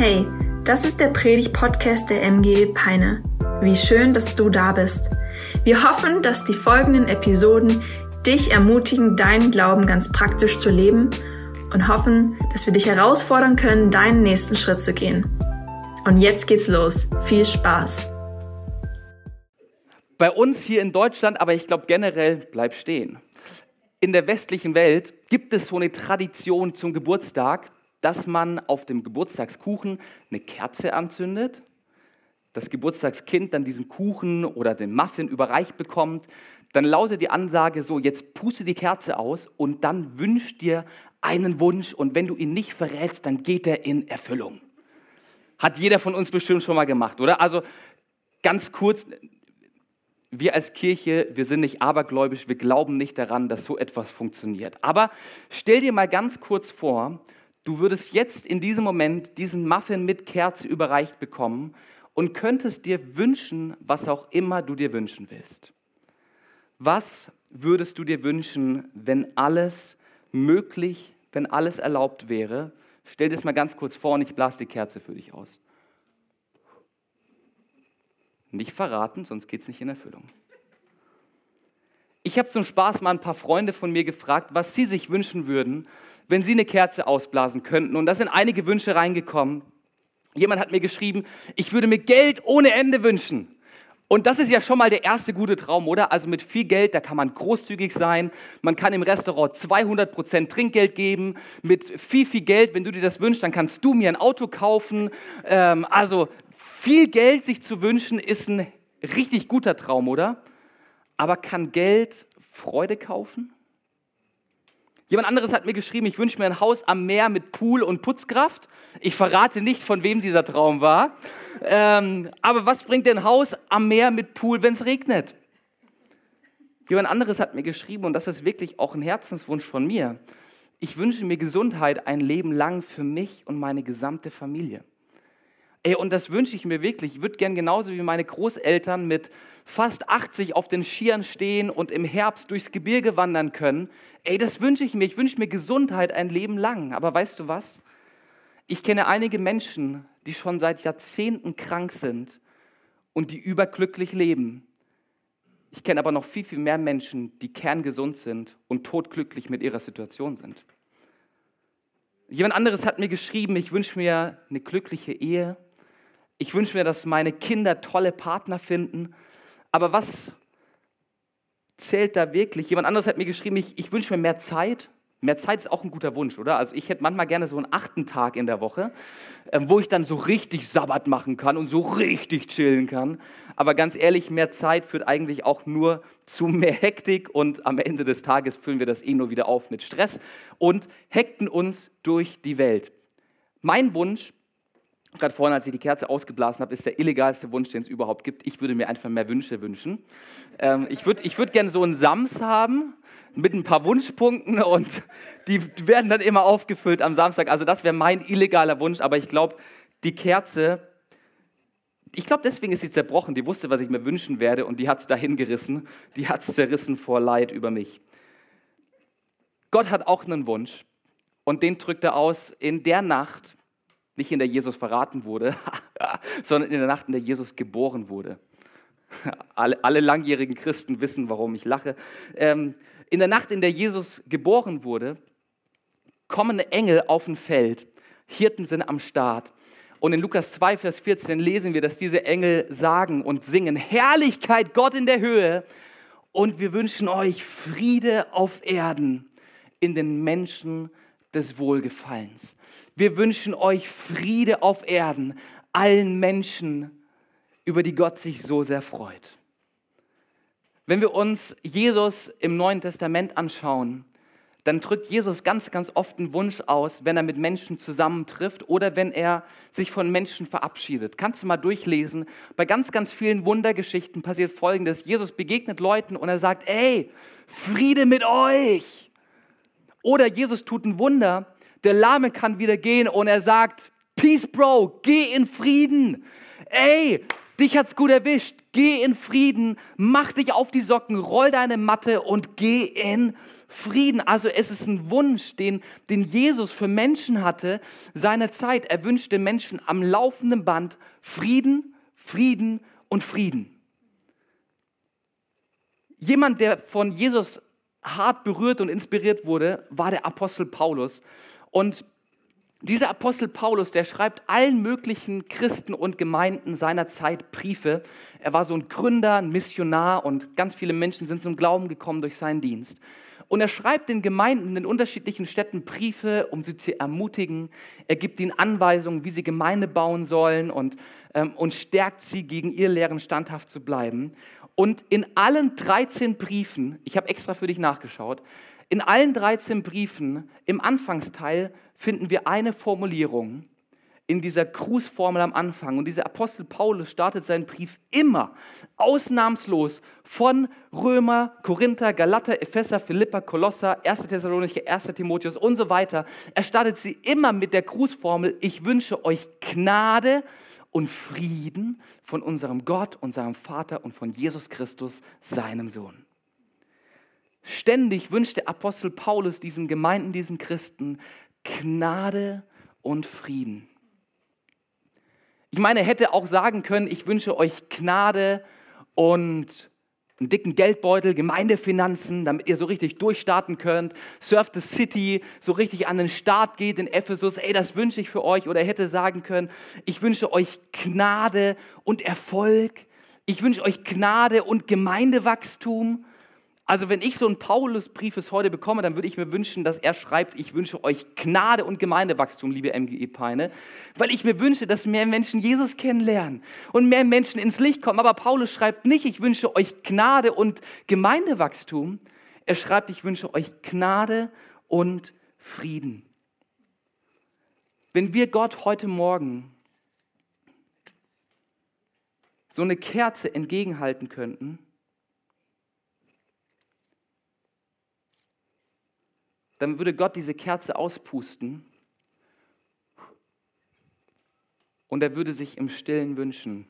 Hey, das ist der Predig-Podcast der MG Peine. Wie schön, dass du da bist. Wir hoffen, dass die folgenden Episoden dich ermutigen, deinen Glauben ganz praktisch zu leben und hoffen, dass wir dich herausfordern können, deinen nächsten Schritt zu gehen. Und jetzt geht's los. Viel Spaß. Bei uns hier in Deutschland, aber ich glaube generell, bleib stehen. In der westlichen Welt gibt es so eine Tradition zum Geburtstag, dass man auf dem Geburtstagskuchen eine Kerze anzündet, das Geburtstagskind dann diesen Kuchen oder den Muffin überreicht bekommt, dann lautet die Ansage so, jetzt puste die Kerze aus und dann wünsch dir einen Wunsch und wenn du ihn nicht verrätst, dann geht er in Erfüllung. Hat jeder von uns bestimmt schon mal gemacht, oder? Also ganz kurz, wir als Kirche, wir sind nicht abergläubisch, wir glauben nicht daran, dass so etwas funktioniert. Aber stell dir mal ganz kurz vor, du würdest jetzt in diesem Moment diesen Muffin mit Kerze überreicht bekommen und könntest dir wünschen, was auch immer du dir wünschen willst. Was würdest du dir wünschen, wenn alles möglich, wenn alles erlaubt wäre? Stell dir das mal ganz kurz vor und ich blase die Kerze für dich aus. Nicht verraten, sonst geht es nicht in Erfüllung. Ich habe zum Spaß mal ein paar Freunde von mir gefragt, was sie sich wünschen würden, wenn Sie eine Kerze ausblasen könnten. Und da sind einige Wünsche reingekommen. Jemand hat mir geschrieben, ich würde mir Geld ohne Ende wünschen. Und das ist ja schon mal der erste gute Traum, oder? Also mit viel Geld, da kann man großzügig sein. Man kann im Restaurant 200% Trinkgeld geben. Mit viel, viel Geld, wenn du dir das wünschst, dann kannst du mir ein Auto kaufen. Ähm, also viel Geld sich zu wünschen, ist ein richtig guter Traum, oder? Aber kann Geld Freude kaufen? Jemand anderes hat mir geschrieben, ich wünsche mir ein Haus am Meer mit Pool und Putzkraft. Ich verrate nicht, von wem dieser Traum war. Ähm, aber was bringt denn ein Haus am Meer mit Pool, wenn es regnet? Jemand anderes hat mir geschrieben, und das ist wirklich auch ein Herzenswunsch von mir, ich wünsche mir Gesundheit ein Leben lang für mich und meine gesamte Familie. Ey, und das wünsche ich mir wirklich. Ich würde gern genauso wie meine Großeltern mit fast 80 auf den Skiern stehen und im Herbst durchs Gebirge wandern können. Ey, das wünsche ich mir. Ich wünsche mir Gesundheit ein Leben lang. Aber weißt du was? Ich kenne einige Menschen, die schon seit Jahrzehnten krank sind und die überglücklich leben. Ich kenne aber noch viel, viel mehr Menschen, die kerngesund sind und todglücklich mit ihrer Situation sind. Jemand anderes hat mir geschrieben, ich wünsche mir eine glückliche Ehe, ich wünsche mir, dass meine Kinder tolle Partner finden. Aber was zählt da wirklich? Jemand anderes hat mir geschrieben, ich, ich wünsche mir mehr Zeit. Mehr Zeit ist auch ein guter Wunsch, oder? Also ich hätte manchmal gerne so einen achten Tag in der Woche, ähm, wo ich dann so richtig Sabbat machen kann und so richtig chillen kann. Aber ganz ehrlich, mehr Zeit führt eigentlich auch nur zu mehr Hektik und am Ende des Tages füllen wir das eh nur wieder auf mit Stress und hekten uns durch die Welt. Mein Wunsch gerade vorhin, als ich die Kerze ausgeblasen habe, ist der illegalste Wunsch, den es überhaupt gibt. Ich würde mir einfach mehr Wünsche wünschen. Ähm, ich würde ich würd gerne so einen Sams haben mit ein paar Wunschpunkten und die werden dann immer aufgefüllt am Samstag. Also das wäre mein illegaler Wunsch, aber ich glaube, die Kerze, ich glaube, deswegen ist sie zerbrochen. Die wusste, was ich mir wünschen werde und die hat es dahin gerissen. Die hat es zerrissen vor Leid über mich. Gott hat auch einen Wunsch und den drückt er aus in der Nacht, nicht in der Jesus verraten wurde, sondern in der Nacht, in der Jesus geboren wurde. Alle, alle langjährigen Christen wissen, warum ich lache. Ähm, in der Nacht, in der Jesus geboren wurde, kommen Engel auf ein Feld. Hirten sind am Start. Und in Lukas 2, Vers 14 lesen wir, dass diese Engel sagen und singen, Herrlichkeit Gott in der Höhe. Und wir wünschen euch Friede auf Erden in den Menschen des Wohlgefallens. Wir wünschen euch Friede auf Erden, allen Menschen, über die Gott sich so sehr freut. Wenn wir uns Jesus im Neuen Testament anschauen, dann drückt Jesus ganz, ganz oft einen Wunsch aus, wenn er mit Menschen zusammentrifft oder wenn er sich von Menschen verabschiedet. Kannst du mal durchlesen. Bei ganz, ganz vielen Wundergeschichten passiert Folgendes. Jesus begegnet Leuten und er sagt, ey, Friede mit euch. Oder Jesus tut ein Wunder der Lahme kann wieder gehen und er sagt, Peace, Bro, geh in Frieden. Ey, dich hat's gut erwischt. Geh in Frieden, mach dich auf die Socken, roll deine Matte und geh in Frieden. Also es ist ein Wunsch, den, den Jesus für Menschen hatte, seiner Zeit. Er wünschte Menschen am laufenden Band Frieden, Frieden und Frieden. Jemand, der von Jesus hart berührt und inspiriert wurde, war der Apostel Paulus. Und dieser Apostel Paulus, der schreibt allen möglichen Christen und Gemeinden seiner Zeit Briefe. Er war so ein Gründer, ein Missionar und ganz viele Menschen sind zum Glauben gekommen durch seinen Dienst. Und er schreibt den Gemeinden in unterschiedlichen Städten Briefe, um sie zu ermutigen. Er gibt ihnen Anweisungen, wie sie Gemeinde bauen sollen und, ähm, und stärkt sie, gegen ihr Lehren standhaft zu bleiben. Und in allen 13 Briefen, ich habe extra für dich nachgeschaut, in allen 13 Briefen im Anfangsteil finden wir eine Formulierung in dieser Grußformel am Anfang. Und dieser Apostel Paulus startet seinen Brief immer ausnahmslos von Römer, Korinther, Galater, Epheser, Philippa, Kolosser, 1. Thessalonicher, 1. Timotheus und so weiter. Er startet sie immer mit der Grußformel, ich wünsche euch Gnade und Frieden von unserem Gott, unserem Vater und von Jesus Christus, seinem Sohn. Ständig wünscht der Apostel Paulus diesen Gemeinden, diesen Christen Gnade und Frieden. Ich meine, er hätte auch sagen können, ich wünsche euch Gnade und einen dicken Geldbeutel, Gemeindefinanzen, damit ihr so richtig durchstarten könnt. Surf the City, so richtig an den Start geht in Ephesus. Ey, das wünsche ich für euch. Oder er hätte sagen können, ich wünsche euch Gnade und Erfolg. Ich wünsche euch Gnade und Gemeindewachstum. Also wenn ich so einen Paulusbrief heute bekomme, dann würde ich mir wünschen, dass er schreibt, ich wünsche euch Gnade und Gemeindewachstum, liebe MGE Peine, weil ich mir wünsche, dass mehr Menschen Jesus kennenlernen und mehr Menschen ins Licht kommen. Aber Paulus schreibt nicht, ich wünsche euch Gnade und Gemeindewachstum. Er schreibt, ich wünsche euch Gnade und Frieden. Wenn wir Gott heute Morgen so eine Kerze entgegenhalten könnten, dann würde Gott diese Kerze auspusten und er würde sich im stillen wünschen,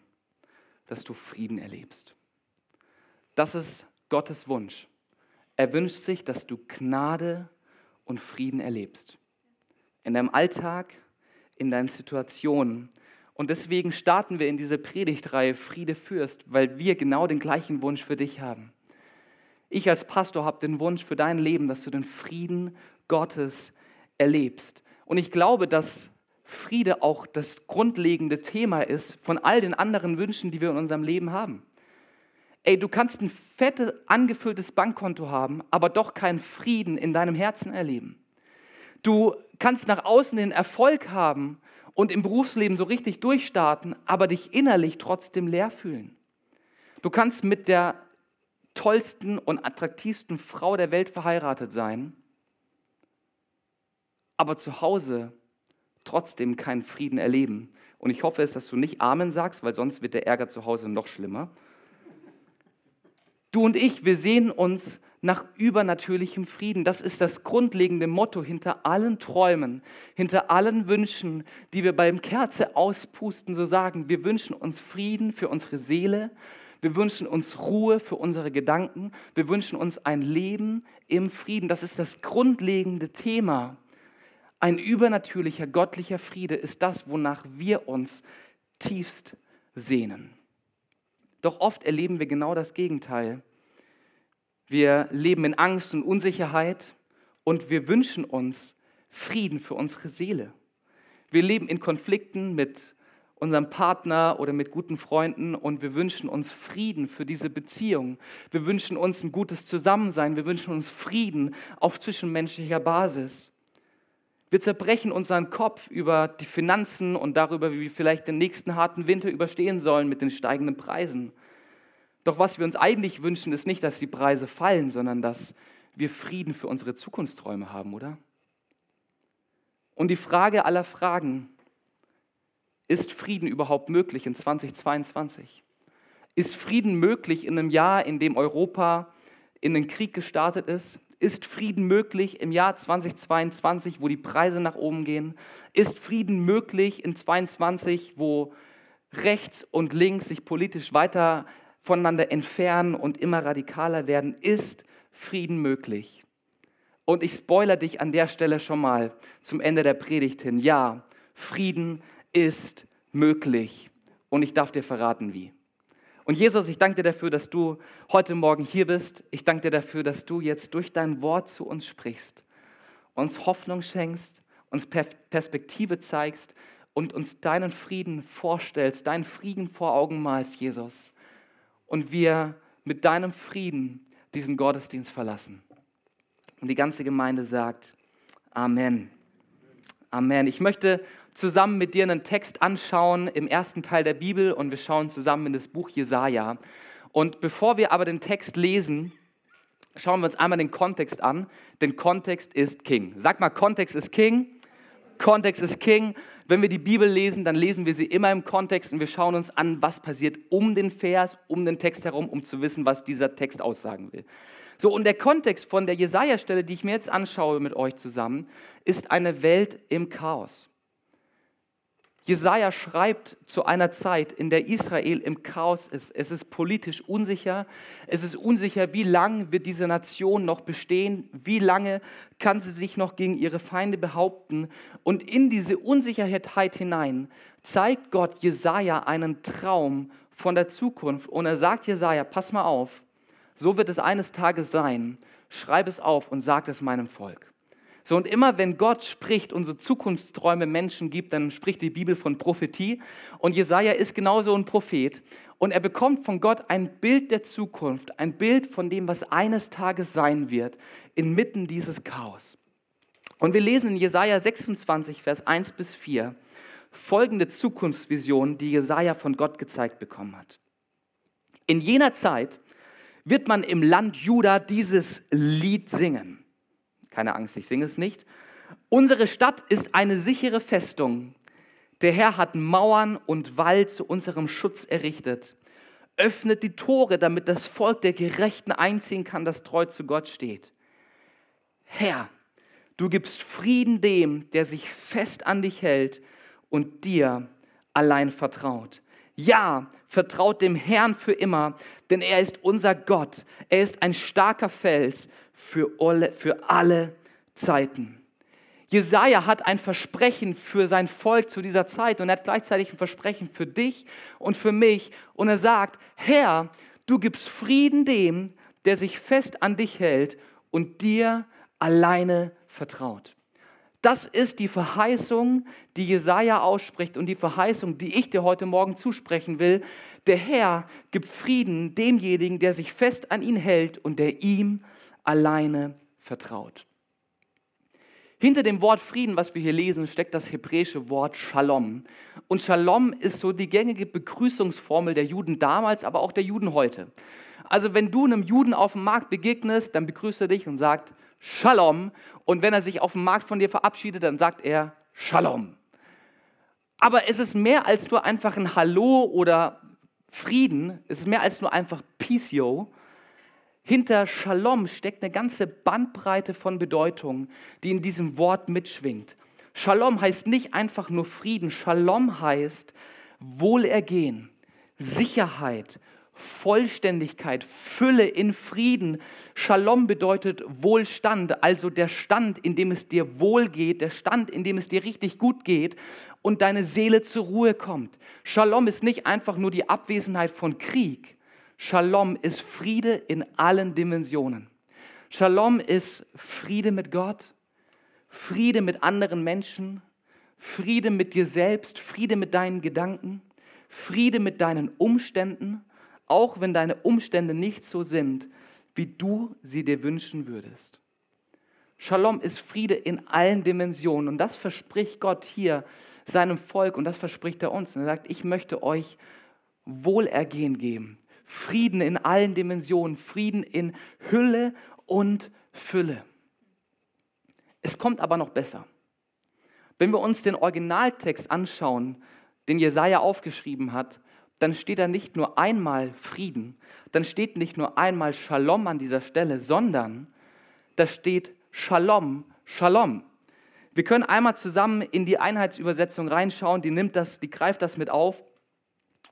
dass du Frieden erlebst. Das ist Gottes Wunsch. Er wünscht sich, dass du Gnade und Frieden erlebst. In deinem Alltag, in deinen Situationen. Und deswegen starten wir in diese Predigtreihe Friede fürst, weil wir genau den gleichen Wunsch für dich haben. Ich als Pastor habe den Wunsch für dein Leben, dass du den Frieden Gottes erlebst. Und ich glaube, dass Friede auch das grundlegende Thema ist von all den anderen Wünschen, die wir in unserem Leben haben. Ey, du kannst ein fettes, angefülltes Bankkonto haben, aber doch keinen Frieden in deinem Herzen erleben. Du kannst nach außen den Erfolg haben und im Berufsleben so richtig durchstarten, aber dich innerlich trotzdem leer fühlen. Du kannst mit der tollsten und attraktivsten Frau der Welt verheiratet sein, aber zu Hause trotzdem keinen Frieden erleben. Und ich hoffe es, dass du nicht Amen sagst, weil sonst wird der Ärger zu Hause noch schlimmer. Du und ich, wir sehen uns nach übernatürlichem Frieden. Das ist das grundlegende Motto hinter allen Träumen, hinter allen Wünschen, die wir beim Kerze auspusten, so sagen. Wir wünschen uns Frieden für unsere Seele, wir wünschen uns Ruhe für unsere Gedanken. Wir wünschen uns ein Leben im Frieden. Das ist das grundlegende Thema. Ein übernatürlicher, göttlicher Friede ist das, wonach wir uns tiefst sehnen. Doch oft erleben wir genau das Gegenteil. Wir leben in Angst und Unsicherheit und wir wünschen uns Frieden für unsere Seele. Wir leben in Konflikten mit unserem Partner oder mit guten Freunden und wir wünschen uns Frieden für diese Beziehung. Wir wünschen uns ein gutes Zusammensein. Wir wünschen uns Frieden auf zwischenmenschlicher Basis. Wir zerbrechen unseren Kopf über die Finanzen und darüber, wie wir vielleicht den nächsten harten Winter überstehen sollen mit den steigenden Preisen. Doch was wir uns eigentlich wünschen, ist nicht, dass die Preise fallen, sondern dass wir Frieden für unsere Zukunftsträume haben, oder? Und die Frage aller Fragen, ist Frieden überhaupt möglich in 2022? Ist Frieden möglich in einem Jahr, in dem Europa in den Krieg gestartet ist? Ist Frieden möglich im Jahr 2022, wo die Preise nach oben gehen? Ist Frieden möglich in 2022, wo rechts und links sich politisch weiter voneinander entfernen und immer radikaler werden? Ist Frieden möglich? Und ich spoiler dich an der Stelle schon mal zum Ende der Predigt hin. Ja, Frieden ist möglich. Und ich darf dir verraten, wie. Und Jesus, ich danke dir dafür, dass du heute Morgen hier bist. Ich danke dir dafür, dass du jetzt durch dein Wort zu uns sprichst, uns Hoffnung schenkst, uns Perspektive zeigst und uns deinen Frieden vorstellst, deinen Frieden vor Augen malst, Jesus. Und wir mit deinem Frieden diesen Gottesdienst verlassen. Und die ganze Gemeinde sagt, Amen. Amen. Ich möchte zusammen mit dir einen Text anschauen im ersten Teil der Bibel und wir schauen zusammen in das Buch Jesaja. Und bevor wir aber den Text lesen, schauen wir uns einmal den Kontext an, denn Kontext ist King. Sag mal, Kontext ist King. Kontext ist King. Wenn wir die Bibel lesen, dann lesen wir sie immer im Kontext und wir schauen uns an, was passiert um den Vers, um den Text herum, um zu wissen, was dieser Text aussagen will. So, und der Kontext von der Jesaja-Stelle, die ich mir jetzt anschaue mit euch zusammen, ist eine Welt im Chaos. Jesaja schreibt zu einer Zeit, in der Israel im Chaos ist. Es ist politisch unsicher. Es ist unsicher, wie lange wird diese Nation noch bestehen? Wie lange kann sie sich noch gegen ihre Feinde behaupten? Und in diese Unsicherheit hinein zeigt Gott Jesaja einen Traum von der Zukunft. Und er sagt Jesaja, pass mal auf, so wird es eines Tages sein. Schreib es auf und sag es meinem Volk. So, und immer wenn Gott spricht und so Zukunftsträume Menschen gibt, dann spricht die Bibel von Prophetie. Und Jesaja ist genauso ein Prophet. Und er bekommt von Gott ein Bild der Zukunft, ein Bild von dem, was eines Tages sein wird, inmitten dieses Chaos. Und wir lesen in Jesaja 26, Vers 1 bis 4 folgende Zukunftsvision, die Jesaja von Gott gezeigt bekommen hat. In jener Zeit wird man im Land Juda dieses Lied singen. Keine Angst, ich singe es nicht. Unsere Stadt ist eine sichere Festung. Der Herr hat Mauern und Wall zu unserem Schutz errichtet. Öffnet die Tore, damit das Volk der Gerechten einziehen kann, das treu zu Gott steht. Herr, du gibst Frieden dem, der sich fest an dich hält und dir allein vertraut. Ja, vertraut dem Herrn für immer, denn er ist unser Gott. Er ist ein starker Fels für alle, für alle Zeiten. Jesaja hat ein Versprechen für sein Volk zu dieser Zeit und er hat gleichzeitig ein Versprechen für dich und für mich. Und er sagt: Herr, du gibst Frieden dem, der sich fest an dich hält und dir alleine vertraut. Das ist die Verheißung, die Jesaja ausspricht und die Verheißung, die ich dir heute Morgen zusprechen will. Der Herr gibt Frieden demjenigen, der sich fest an ihn hält und der ihm alleine vertraut. Hinter dem Wort Frieden, was wir hier lesen, steckt das hebräische Wort Shalom. Und Shalom ist so die gängige Begrüßungsformel der Juden damals, aber auch der Juden heute. Also wenn du einem Juden auf dem Markt begegnest, dann begrüßt er dich und sagt Shalom. Und wenn er sich auf dem Markt von dir verabschiedet, dann sagt er Shalom. Aber es ist mehr als nur einfach ein Hallo oder Frieden. Es ist mehr als nur einfach Peace, yo. Hinter Shalom steckt eine ganze Bandbreite von Bedeutungen, die in diesem Wort mitschwingt. Shalom heißt nicht einfach nur Frieden. Shalom heißt Wohlergehen, Sicherheit, Vollständigkeit, Fülle in Frieden. Shalom bedeutet Wohlstand, also der Stand, in dem es dir wohl geht, der Stand, in dem es dir richtig gut geht und deine Seele zur Ruhe kommt. Shalom ist nicht einfach nur die Abwesenheit von Krieg. Shalom ist Friede in allen Dimensionen. Shalom ist Friede mit Gott, Friede mit anderen Menschen, Friede mit dir selbst, Friede mit deinen Gedanken, Friede mit deinen Umständen auch wenn deine Umstände nicht so sind, wie du sie dir wünschen würdest. Shalom ist Friede in allen Dimensionen und das verspricht Gott hier seinem Volk und das verspricht er uns. Und er sagt, ich möchte euch Wohlergehen geben, Frieden in allen Dimensionen, Frieden in Hülle und Fülle. Es kommt aber noch besser. Wenn wir uns den Originaltext anschauen, den Jesaja aufgeschrieben hat, dann steht da nicht nur einmal Frieden, dann steht nicht nur einmal Shalom an dieser Stelle, sondern da steht Shalom, Shalom. Wir können einmal zusammen in die Einheitsübersetzung reinschauen, die nimmt das, die greift das mit auf.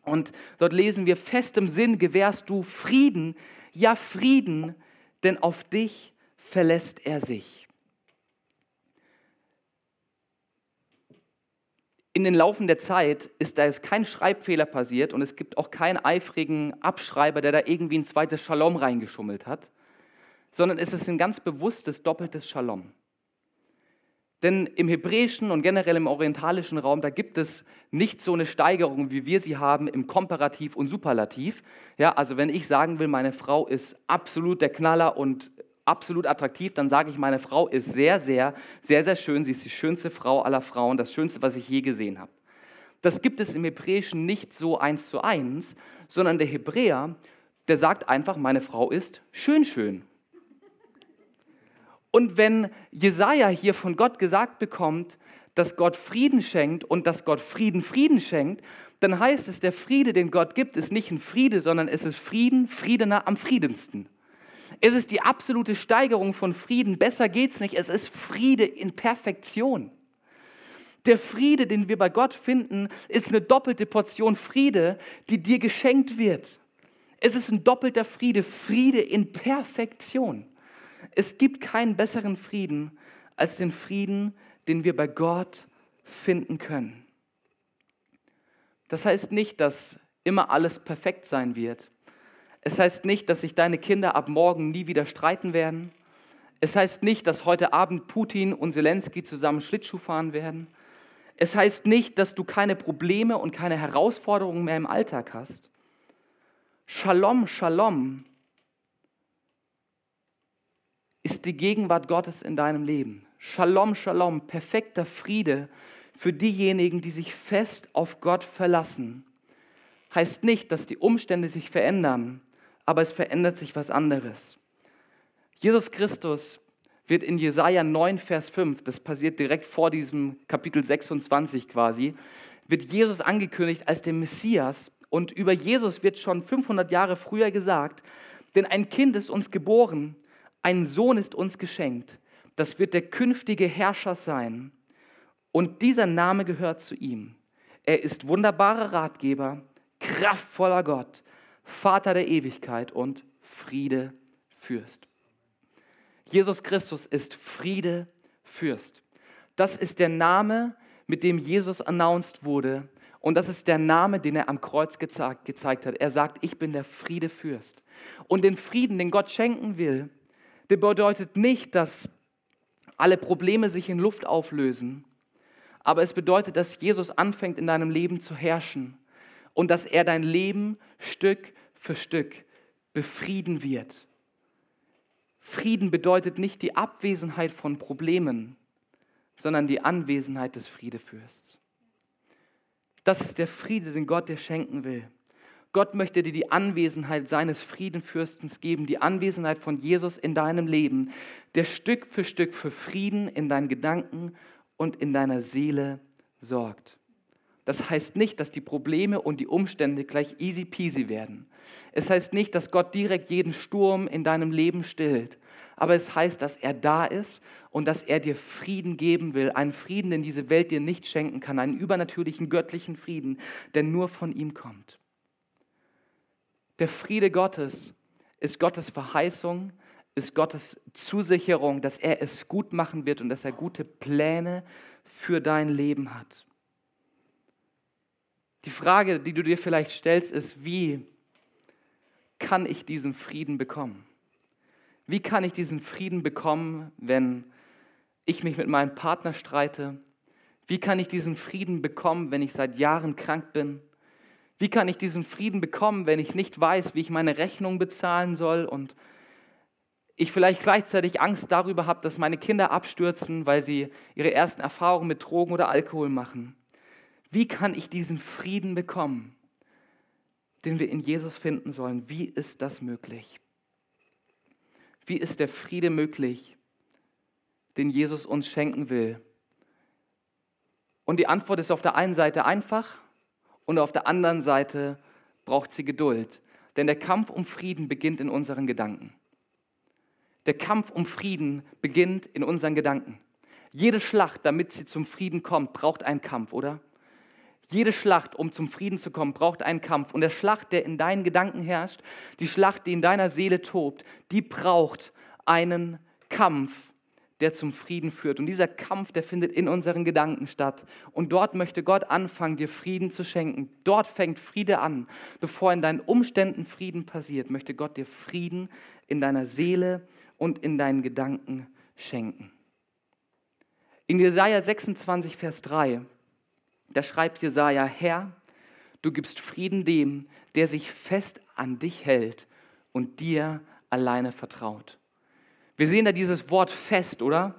Und dort lesen wir, fest im Sinn gewährst du Frieden, ja Frieden, denn auf dich verlässt er sich. In den Laufen der Zeit ist da jetzt kein Schreibfehler passiert und es gibt auch keinen eifrigen Abschreiber, der da irgendwie ein zweites Shalom reingeschummelt hat, sondern es ist ein ganz bewusstes doppeltes Shalom. Denn im hebräischen und generell im orientalischen Raum, da gibt es nicht so eine Steigerung, wie wir sie haben im Komparativ und Superlativ. Ja, also wenn ich sagen will, meine Frau ist absolut der Knaller und absolut attraktiv, dann sage ich, meine Frau ist sehr, sehr, sehr, sehr schön. Sie ist die schönste Frau aller Frauen, das Schönste, was ich je gesehen habe. Das gibt es im Hebräischen nicht so eins zu eins, sondern der Hebräer, der sagt einfach, meine Frau ist schön, schön. Und wenn Jesaja hier von Gott gesagt bekommt, dass Gott Frieden schenkt und dass Gott Frieden Frieden schenkt, dann heißt es, der Friede, den Gott gibt, ist nicht ein Friede, sondern es ist Frieden, Friedener am friedensten. Es ist die absolute Steigerung von Frieden. Besser geht's nicht. Es ist Friede in Perfektion. Der Friede, den wir bei Gott finden, ist eine doppelte Portion Friede, die dir geschenkt wird. Es ist ein doppelter Friede, Friede in Perfektion. Es gibt keinen besseren Frieden als den Frieden, den wir bei Gott finden können. Das heißt nicht, dass immer alles perfekt sein wird. Es heißt nicht, dass sich deine Kinder ab morgen nie wieder streiten werden. Es heißt nicht, dass heute Abend Putin und Zelensky zusammen Schlittschuh fahren werden. Es heißt nicht, dass du keine Probleme und keine Herausforderungen mehr im Alltag hast. Shalom, Shalom ist die Gegenwart Gottes in deinem Leben. Shalom, Shalom, perfekter Friede für diejenigen, die sich fest auf Gott verlassen. Heißt nicht, dass die Umstände sich verändern, aber es verändert sich was anderes. Jesus Christus wird in Jesaja 9, Vers 5, das passiert direkt vor diesem Kapitel 26 quasi, wird Jesus angekündigt als der Messias und über Jesus wird schon 500 Jahre früher gesagt, denn ein Kind ist uns geboren, ein Sohn ist uns geschenkt. Das wird der künftige Herrscher sein. Und dieser Name gehört zu ihm. Er ist wunderbarer Ratgeber, kraftvoller Gott, Vater der Ewigkeit und Friede Fürst. Jesus Christus ist Friede Fürst. Das ist der Name, mit dem Jesus announced wurde. Und das ist der Name, den er am Kreuz gezeigt, gezeigt hat. Er sagt, ich bin der Friede Fürst. Und den Frieden, den Gott schenken will, der bedeutet nicht, dass alle Probleme sich in Luft auflösen, aber es bedeutet, dass Jesus anfängt in deinem Leben zu herrschen und dass er dein Leben Stück für Stück befrieden wird. Frieden bedeutet nicht die Abwesenheit von Problemen, sondern die Anwesenheit des Friedefürsts. Das ist der Friede, den Gott dir schenken will. Gott möchte dir die Anwesenheit seines Friedenfürstens geben, die Anwesenheit von Jesus in deinem Leben, der Stück für Stück für Frieden in deinen Gedanken und in deiner Seele sorgt. Das heißt nicht, dass die Probleme und die Umstände gleich easy peasy werden. Es heißt nicht, dass Gott direkt jeden Sturm in deinem Leben stillt. Aber es heißt, dass er da ist und dass er dir Frieden geben will. Einen Frieden, den diese Welt dir nicht schenken kann. Einen übernatürlichen göttlichen Frieden, der nur von ihm kommt. Der Friede Gottes ist Gottes Verheißung, ist Gottes Zusicherung, dass er es gut machen wird und dass er gute Pläne für dein Leben hat. Die Frage, die du dir vielleicht stellst, ist, wie kann ich diesen Frieden bekommen? Wie kann ich diesen Frieden bekommen, wenn ich mich mit meinem Partner streite? Wie kann ich diesen Frieden bekommen, wenn ich seit Jahren krank bin? Wie kann ich diesen Frieden bekommen, wenn ich nicht weiß, wie ich meine Rechnung bezahlen soll und ich vielleicht gleichzeitig Angst darüber habe, dass meine Kinder abstürzen, weil sie ihre ersten Erfahrungen mit Drogen oder Alkohol machen? Wie kann ich diesen Frieden bekommen, den wir in Jesus finden sollen? Wie ist das möglich? Wie ist der Friede möglich, den Jesus uns schenken will? Und die Antwort ist auf der einen Seite einfach und auf der anderen Seite braucht sie Geduld. Denn der Kampf um Frieden beginnt in unseren Gedanken. Der Kampf um Frieden beginnt in unseren Gedanken. Jede Schlacht, damit sie zum Frieden kommt, braucht einen Kampf, oder? Jede Schlacht, um zum Frieden zu kommen, braucht einen Kampf. Und der Schlacht, der in deinen Gedanken herrscht, die Schlacht, die in deiner Seele tobt, die braucht einen Kampf, der zum Frieden führt. Und dieser Kampf, der findet in unseren Gedanken statt. Und dort möchte Gott anfangen, dir Frieden zu schenken. Dort fängt Friede an. Bevor in deinen Umständen Frieden passiert, möchte Gott dir Frieden in deiner Seele und in deinen Gedanken schenken. In Jesaja 26, Vers 3, da schreibt Jesaja: Herr, du gibst Frieden dem, der sich fest an dich hält und dir alleine vertraut. Wir sehen da dieses Wort fest, oder?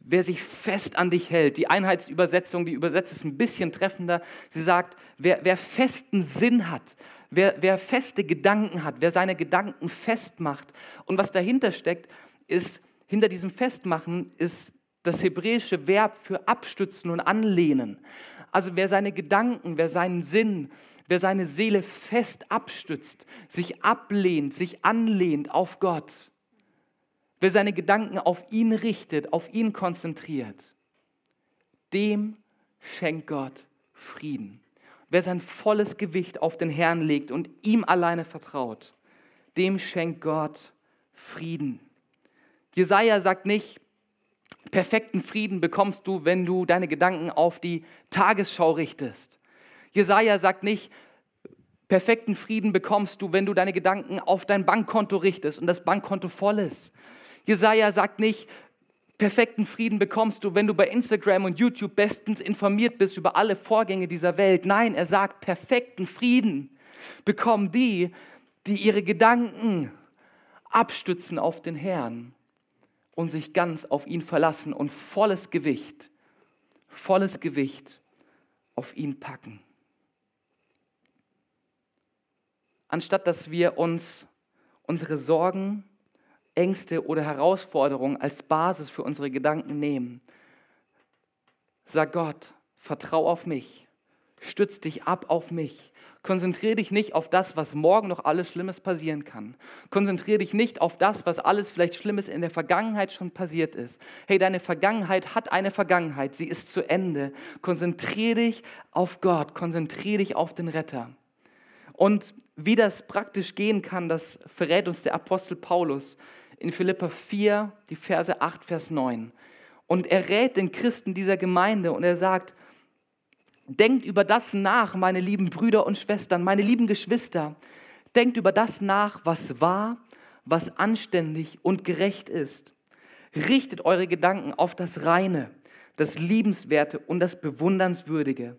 Wer sich fest an dich hält. Die Einheitsübersetzung, die übersetzt es ein bisschen treffender. Sie sagt, wer, wer festen Sinn hat, wer, wer feste Gedanken hat, wer seine Gedanken festmacht. Und was dahinter steckt, ist, hinter diesem Festmachen ist das hebräische Verb für abstützen und anlehnen. Also wer seine Gedanken, wer seinen Sinn, wer seine Seele fest abstützt, sich ablehnt, sich anlehnt auf Gott, wer seine Gedanken auf ihn richtet, auf ihn konzentriert, dem schenkt Gott Frieden. Wer sein volles Gewicht auf den Herrn legt und ihm alleine vertraut, dem schenkt Gott Frieden. Jesaja sagt nicht, perfekten Frieden bekommst du, wenn du deine Gedanken auf die Tagesschau richtest. Jesaja sagt nicht, perfekten Frieden bekommst du, wenn du deine Gedanken auf dein Bankkonto richtest und das Bankkonto voll ist. Jesaja sagt nicht, perfekten Frieden bekommst du, wenn du bei Instagram und YouTube bestens informiert bist über alle Vorgänge dieser Welt. Nein, er sagt, perfekten Frieden bekommen die, die ihre Gedanken abstützen auf den Herrn und sich ganz auf ihn verlassen und volles Gewicht, volles Gewicht auf ihn packen. Anstatt dass wir uns unsere Sorgen Ängste oder Herausforderungen als Basis für unsere Gedanken nehmen. Sag Gott, vertrau auf mich, stütz dich ab auf mich. Konzentriere dich nicht auf das, was morgen noch alles Schlimmes passieren kann. Konzentriere dich nicht auf das, was alles vielleicht Schlimmes in der Vergangenheit schon passiert ist. Hey, deine Vergangenheit hat eine Vergangenheit, sie ist zu Ende. Konzentriere dich auf Gott, konzentriere dich auf den Retter. Und wie das praktisch gehen kann, das verrät uns der Apostel Paulus in Philippa 4, die Verse 8, Vers 9. Und er rät den Christen dieser Gemeinde und er sagt, denkt über das nach, meine lieben Brüder und Schwestern, meine lieben Geschwister, denkt über das nach, was wahr, was anständig und gerecht ist. Richtet eure Gedanken auf das Reine, das Liebenswerte und das Bewundernswürdige,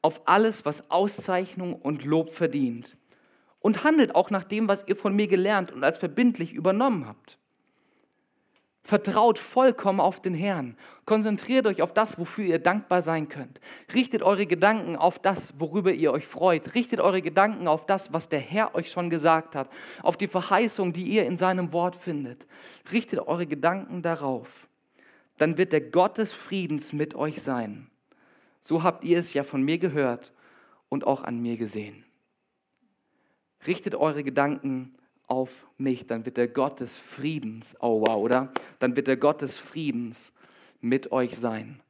auf alles, was Auszeichnung und Lob verdient. Und handelt auch nach dem, was ihr von mir gelernt und als verbindlich übernommen habt. Vertraut vollkommen auf den Herrn. Konzentriert euch auf das, wofür ihr dankbar sein könnt. Richtet eure Gedanken auf das, worüber ihr euch freut. Richtet eure Gedanken auf das, was der Herr euch schon gesagt hat. Auf die Verheißung, die ihr in seinem Wort findet. Richtet eure Gedanken darauf. Dann wird der Gott des Friedens mit euch sein. So habt ihr es ja von mir gehört und auch an mir gesehen. Richtet eure Gedanken auf mich, dann wird der Gott des Friedens, oh wow, oder? Dann wird der Gott des Friedens mit euch sein.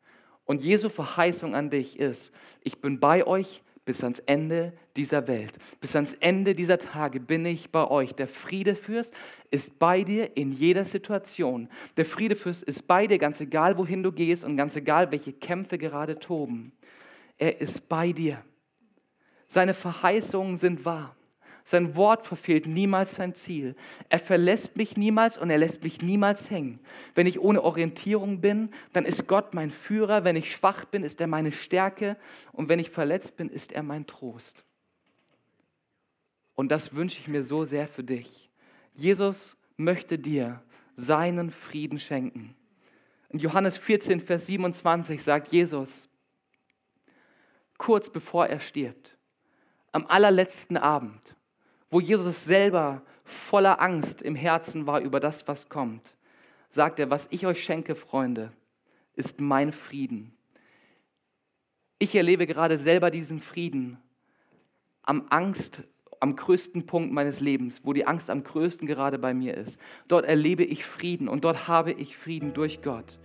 Und Jesu Verheißung an dich ist, ich bin bei euch bis ans Ende dieser Welt. Bis ans Ende dieser Tage bin ich bei euch. Der Friedefürst ist bei dir in jeder Situation. Der Friedefürst ist bei dir, ganz egal wohin du gehst und ganz egal welche Kämpfe gerade toben. Er ist bei dir. Seine Verheißungen sind wahr. Sein Wort verfehlt niemals sein Ziel. Er verlässt mich niemals und er lässt mich niemals hängen. Wenn ich ohne Orientierung bin, dann ist Gott mein Führer. Wenn ich schwach bin, ist er meine Stärke. Und wenn ich verletzt bin, ist er mein Trost. Und das wünsche ich mir so sehr für dich. Jesus möchte dir seinen Frieden schenken. In Johannes 14, Vers 27 sagt Jesus, kurz bevor er stirbt, am allerletzten Abend, wo Jesus selber voller Angst im Herzen war über das, was kommt, sagt er, was ich euch schenke, Freunde, ist mein Frieden. Ich erlebe gerade selber diesen Frieden am Angst, am größten Punkt meines Lebens, wo die Angst am größten gerade bei mir ist. Dort erlebe ich Frieden und dort habe ich Frieden durch Gott.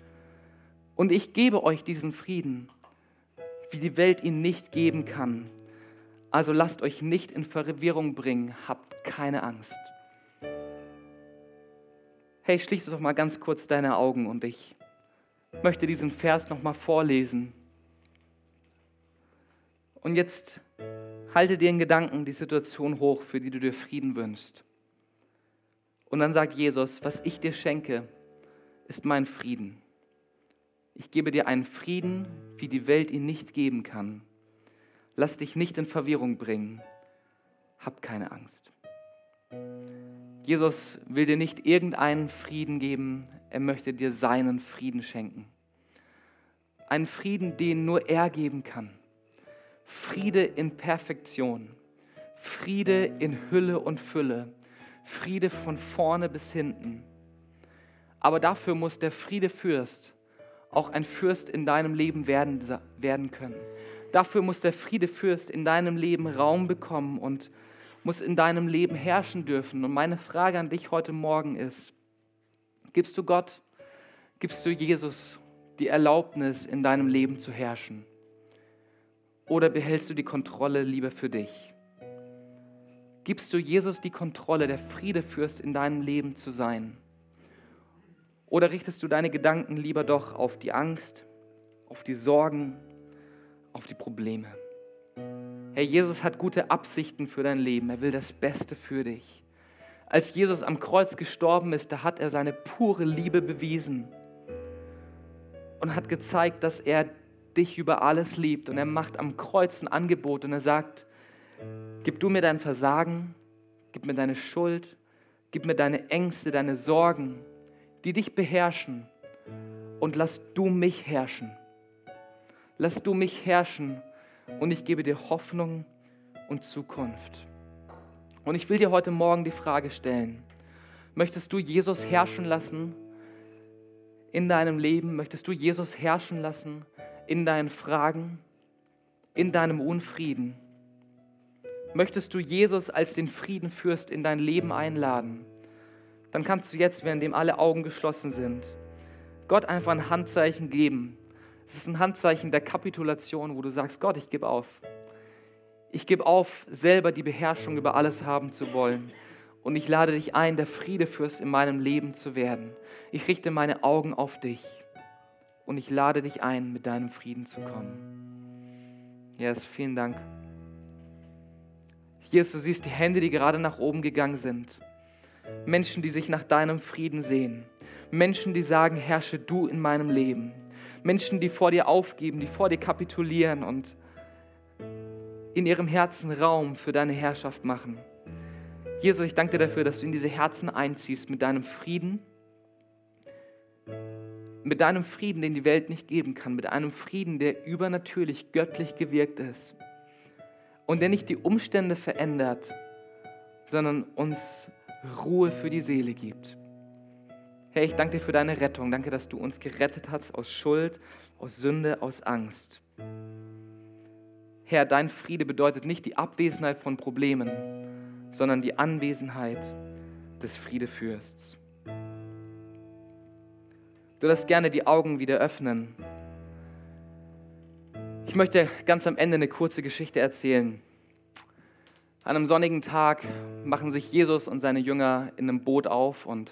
Und ich gebe euch diesen Frieden, wie die Welt ihn nicht geben kann. Also lasst euch nicht in Verwirrung bringen, habt keine Angst. Hey, schließ doch mal ganz kurz deine Augen und ich möchte diesen Vers noch mal vorlesen. Und jetzt halte dir in Gedanken die Situation hoch, für die du dir Frieden wünschst. Und dann sagt Jesus, was ich dir schenke, ist mein Frieden. Ich gebe dir einen Frieden, wie die Welt ihn nicht geben kann. Lass dich nicht in Verwirrung bringen. Hab keine Angst. Jesus will dir nicht irgendeinen Frieden geben, er möchte dir seinen Frieden schenken. Einen Frieden, den nur er geben kann. Friede in Perfektion, Friede in Hülle und Fülle, Friede von vorne bis hinten. Aber dafür muss der Friedefürst auch ein Fürst in deinem Leben werden, werden können. Dafür muss der Friedefürst in deinem Leben Raum bekommen und muss in deinem Leben herrschen dürfen. Und meine Frage an dich heute Morgen ist, gibst du Gott, gibst du Jesus die Erlaubnis, in deinem Leben zu herrschen? Oder behältst du die Kontrolle lieber für dich? Gibst du Jesus die Kontrolle, der Friedefürst in deinem Leben zu sein? Oder richtest du deine Gedanken lieber doch auf die Angst, auf die Sorgen, auf die Probleme? Herr Jesus hat gute Absichten für dein Leben. Er will das Beste für dich. Als Jesus am Kreuz gestorben ist, da hat er seine pure Liebe bewiesen und hat gezeigt, dass er dich über alles liebt. Und er macht am Kreuz ein Angebot und er sagt, gib du mir dein Versagen, gib mir deine Schuld, gib mir deine Ängste, deine Sorgen, die dich beherrschen und lass du mich herrschen. Lass du mich herrschen und ich gebe dir Hoffnung und Zukunft. Und ich will dir heute Morgen die Frage stellen, möchtest du Jesus herrschen lassen in deinem Leben? Möchtest du Jesus herrschen lassen in deinen Fragen, in deinem Unfrieden? Möchtest du Jesus als den Friedenfürst in dein Leben einladen? Dann kannst du jetzt, währenddem alle Augen geschlossen sind, Gott einfach ein Handzeichen geben. Es ist ein Handzeichen der Kapitulation, wo du sagst, Gott, ich gebe auf. Ich gebe auf, selber die Beherrschung über alles haben zu wollen. Und ich lade dich ein, der Friedefürst in meinem Leben zu werden. Ich richte meine Augen auf dich und ich lade dich ein, mit deinem Frieden zu kommen. Jesus, vielen Dank. Jesus, du siehst die Hände, die gerade nach oben gegangen sind. Menschen, die sich nach deinem Frieden sehen. Menschen, die sagen, herrsche du in meinem Leben. Menschen, die vor dir aufgeben, die vor dir kapitulieren und in ihrem Herzen Raum für deine Herrschaft machen. Jesus, ich danke dir dafür, dass du in diese Herzen einziehst mit deinem Frieden, mit deinem Frieden, den die Welt nicht geben kann, mit einem Frieden, der übernatürlich göttlich gewirkt ist und der nicht die Umstände verändert, sondern uns Ruhe für die Seele gibt. Herr, ich danke dir für deine Rettung. Danke, dass du uns gerettet hast aus Schuld, aus Sünde, aus Angst. Herr, dein Friede bedeutet nicht die Abwesenheit von Problemen, sondern die Anwesenheit des Friedefürsts. Du darfst gerne die Augen wieder öffnen. Ich möchte ganz am Ende eine kurze Geschichte erzählen. An einem sonnigen Tag machen sich Jesus und seine Jünger in einem Boot auf und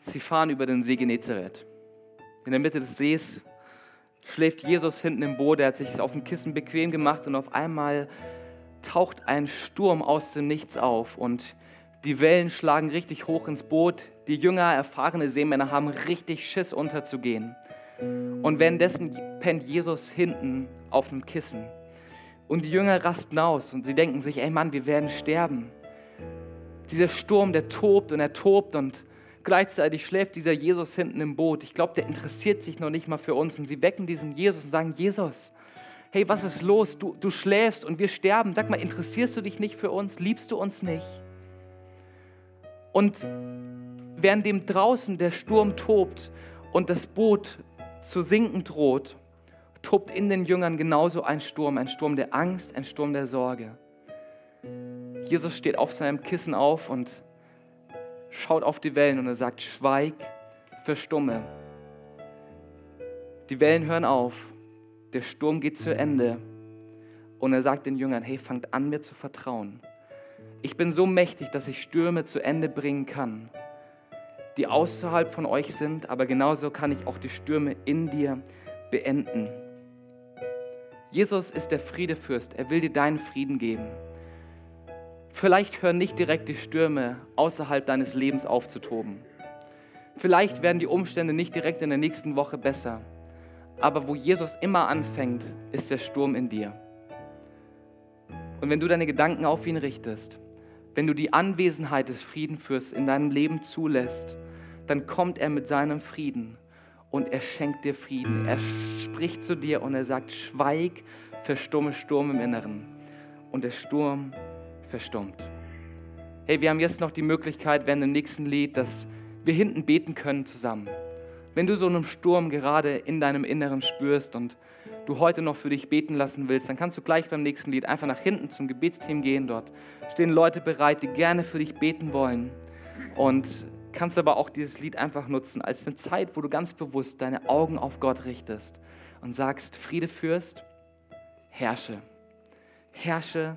sie fahren über den See Genezareth. In der Mitte des Sees schläft Jesus hinten im Boot, er hat sich auf dem Kissen bequem gemacht und auf einmal taucht ein Sturm aus dem Nichts auf und die Wellen schlagen richtig hoch ins Boot. Die Jünger, erfahrene Seemänner haben richtig Schiss unterzugehen. Und währenddessen pennt Jesus hinten auf einem Kissen. Und die Jünger rasten aus und sie denken sich, ey Mann, wir werden sterben. Dieser Sturm, der tobt und er tobt und gleichzeitig schläft dieser Jesus hinten im Boot. Ich glaube, der interessiert sich noch nicht mal für uns. Und sie wecken diesen Jesus und sagen, Jesus, hey, was ist los? Du, du schläfst und wir sterben. Sag mal, interessierst du dich nicht für uns? Liebst du uns nicht? Und während dem draußen der Sturm tobt und das Boot zu sinken droht, tobt in den Jüngern genauso ein Sturm, ein Sturm der Angst, ein Sturm der Sorge. Jesus steht auf seinem Kissen auf und schaut auf die Wellen und er sagt, schweig, verstumme. Die Wellen hören auf, der Sturm geht zu Ende und er sagt den Jüngern, hey, fangt an mir zu vertrauen. ich bin so mächtig, dass ich Stürme zu Ende bringen kann, die außerhalb von euch sind, aber genauso kann ich auch die Stürme in dir beenden. Jesus ist der Friedefürst. Er will dir deinen Frieden geben. Vielleicht hören nicht direkt die Stürme außerhalb deines Lebens aufzutoben. Vielleicht werden die Umstände nicht direkt in der nächsten Woche besser. Aber wo Jesus immer anfängt, ist der Sturm in dir. Und wenn du deine Gedanken auf ihn richtest, wenn du die Anwesenheit des Friedenfürsts in deinem Leben zulässt, dann kommt er mit seinem Frieden und er schenkt dir Frieden. Er spricht zu dir und er sagt, schweig, verstumme Sturm im Inneren. Und der Sturm verstummt. Hey, wir haben jetzt noch die Möglichkeit, während dem nächsten Lied, dass wir hinten beten können zusammen. Wenn du so einen Sturm gerade in deinem Inneren spürst und du heute noch für dich beten lassen willst, dann kannst du gleich beim nächsten Lied einfach nach hinten zum Gebetsteam gehen. Dort stehen Leute bereit, die gerne für dich beten wollen. Und kannst aber auch dieses Lied einfach nutzen als eine Zeit, wo du ganz bewusst deine Augen auf Gott richtest und sagst, Friede fürst, herrsche, herrsche